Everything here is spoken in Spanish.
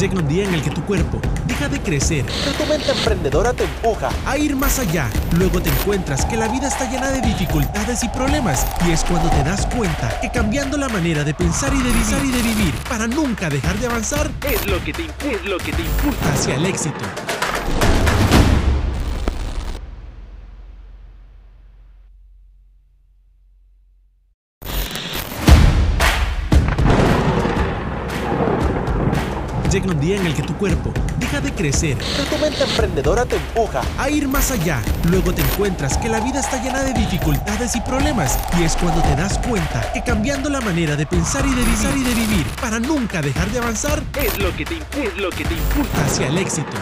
Llega un día en el que tu cuerpo deja de crecer, pero tu mente emprendedora te empuja a ir más allá. Luego te encuentras que la vida está llena de dificultades y problemas y es cuando te das cuenta que cambiando la manera de pensar y de vivir, y de vivir para nunca dejar de avanzar es lo que te, es lo que te impulsa hacia el éxito. Llega un día en el que tu cuerpo deja de crecer, pero tu mente emprendedora te empuja a ir más allá. Luego te encuentras que la vida está llena de dificultades y problemas y es cuando te das cuenta que cambiando la manera de pensar y de vivir, y de vivir para nunca dejar de avanzar es lo que te, es lo que te impulsa hacia el éxito.